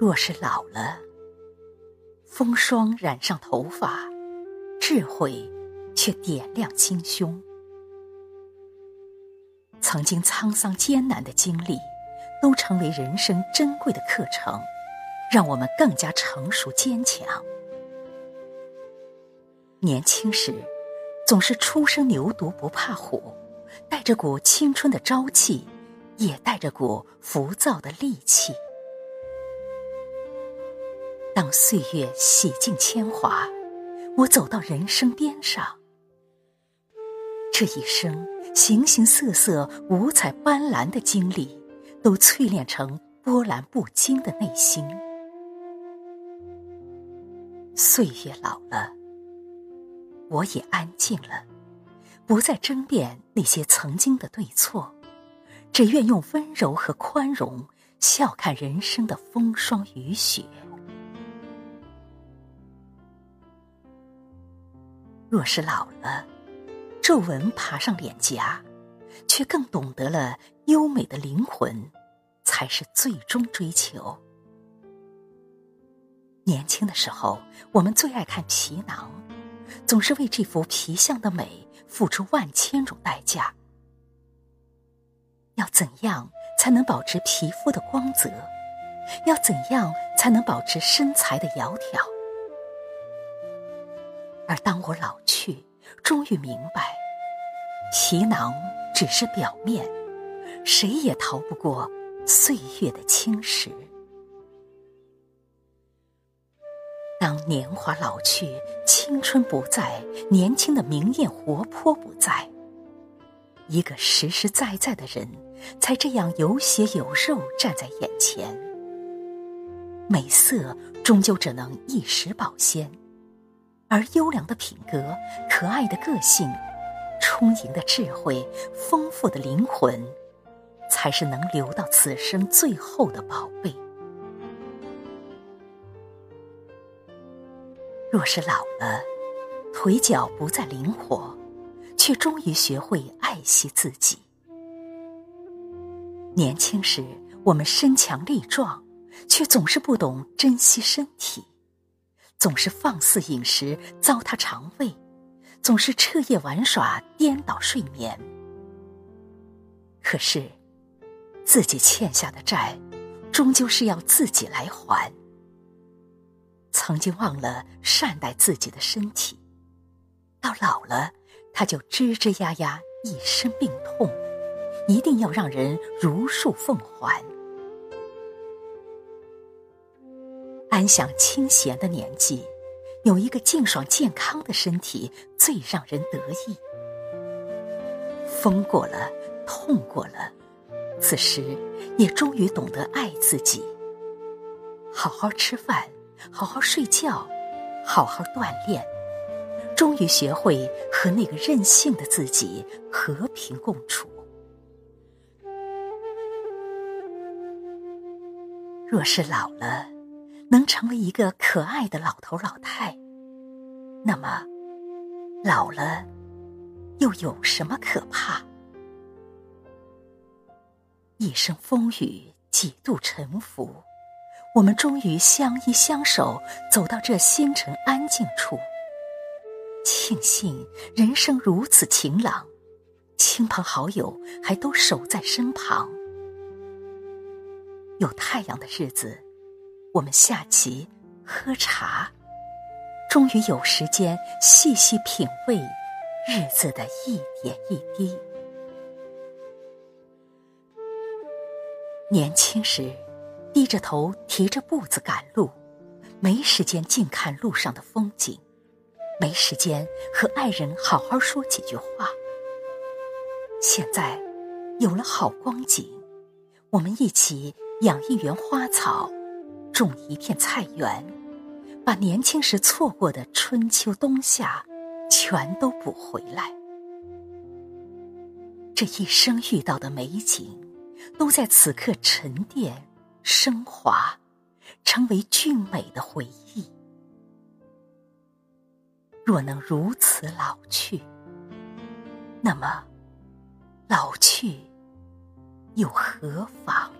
若是老了，风霜染上头发，智慧却点亮心胸。曾经沧桑艰难的经历，都成为人生珍贵的课程，让我们更加成熟坚强。年轻时，总是初生牛犊不怕虎，带着股青春的朝气，也带着股浮躁的戾气。当岁月洗尽铅华，我走到人生边上，这一生形形色色、五彩斑斓的经历，都淬炼成波澜不惊的内心。岁月老了。我也安静了，不再争辩那些曾经的对错，只愿用温柔和宽容笑看人生的风霜雨雪。若是老了，皱纹爬上脸颊，却更懂得了优美的灵魂，才是最终追求。年轻的时候，我们最爱看皮囊。总是为这幅皮相的美付出万千种代价。要怎样才能保持皮肤的光泽？要怎样才能保持身材的窈窕？而当我老去，终于明白，皮囊只是表面，谁也逃不过岁月的侵蚀。当年华老去，青春不在，年轻的明艳活泼不在，一个实实在在的人，才这样有血有肉站在眼前。美色终究只能一时保鲜，而优良的品格、可爱的个性、充盈的智慧、丰富的灵魂，才是能留到此生最后的宝贝。若是老了，腿脚不再灵活，却终于学会爱惜自己。年轻时，我们身强力壮，却总是不懂珍惜身体，总是放肆饮食，糟蹋肠胃，总是彻夜玩耍，颠倒睡眠。可是，自己欠下的债，终究是要自己来还。曾经忘了善待自己的身体，到老了，他就吱吱呀呀一身病痛，一定要让人如数奉还。安享清闲的年纪，有一个静爽健康的身体最让人得意。疯过了，痛过了，此时也终于懂得爱自己，好好吃饭。好好睡觉，好好锻炼，终于学会和那个任性的自己和平共处。若是老了，能成为一个可爱的老头老太，那么老了又有什么可怕？一生风雨，几度沉浮。我们终于相依相守，走到这星辰安静处。庆幸人生如此晴朗，亲朋好友还都守在身旁。有太阳的日子，我们下棋、喝茶，终于有时间细细品味日子的一点一滴。年轻时。低着头，提着步子赶路，没时间静看路上的风景，没时间和爱人好好说几句话。现在有了好光景，我们一起养一园花草，种一片菜园，把年轻时错过的春秋冬夏全都补回来。这一生遇到的美景，都在此刻沉淀。升华，成为俊美的回忆。若能如此老去，那么老去又何妨？